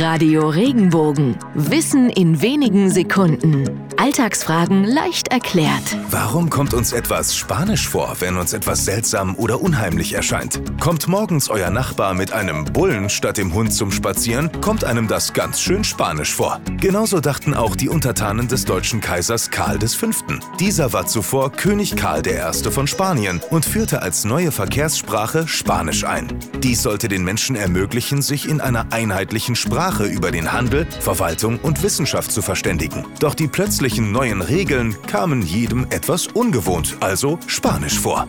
Radio Regenbogen. Wissen in wenigen Sekunden. Alltagsfragen leicht erklärt. Warum kommt uns etwas Spanisch vor, wenn uns etwas seltsam oder unheimlich erscheint? Kommt morgens euer Nachbar mit einem Bullen statt dem Hund zum Spazieren, kommt einem das ganz schön Spanisch vor. Genauso dachten auch die Untertanen des deutschen Kaisers Karl V. Dieser war zuvor König Karl I. von Spanien und führte als neue Verkehrssprache Spanisch ein. Dies sollte den Menschen ermöglichen, sich in einer einheitlichen Sprache über den Handel, Verwaltung und Wissenschaft zu verständigen. Doch die plötzlichen neuen Regeln kamen jedem etwas ungewohnt, also Spanisch vor.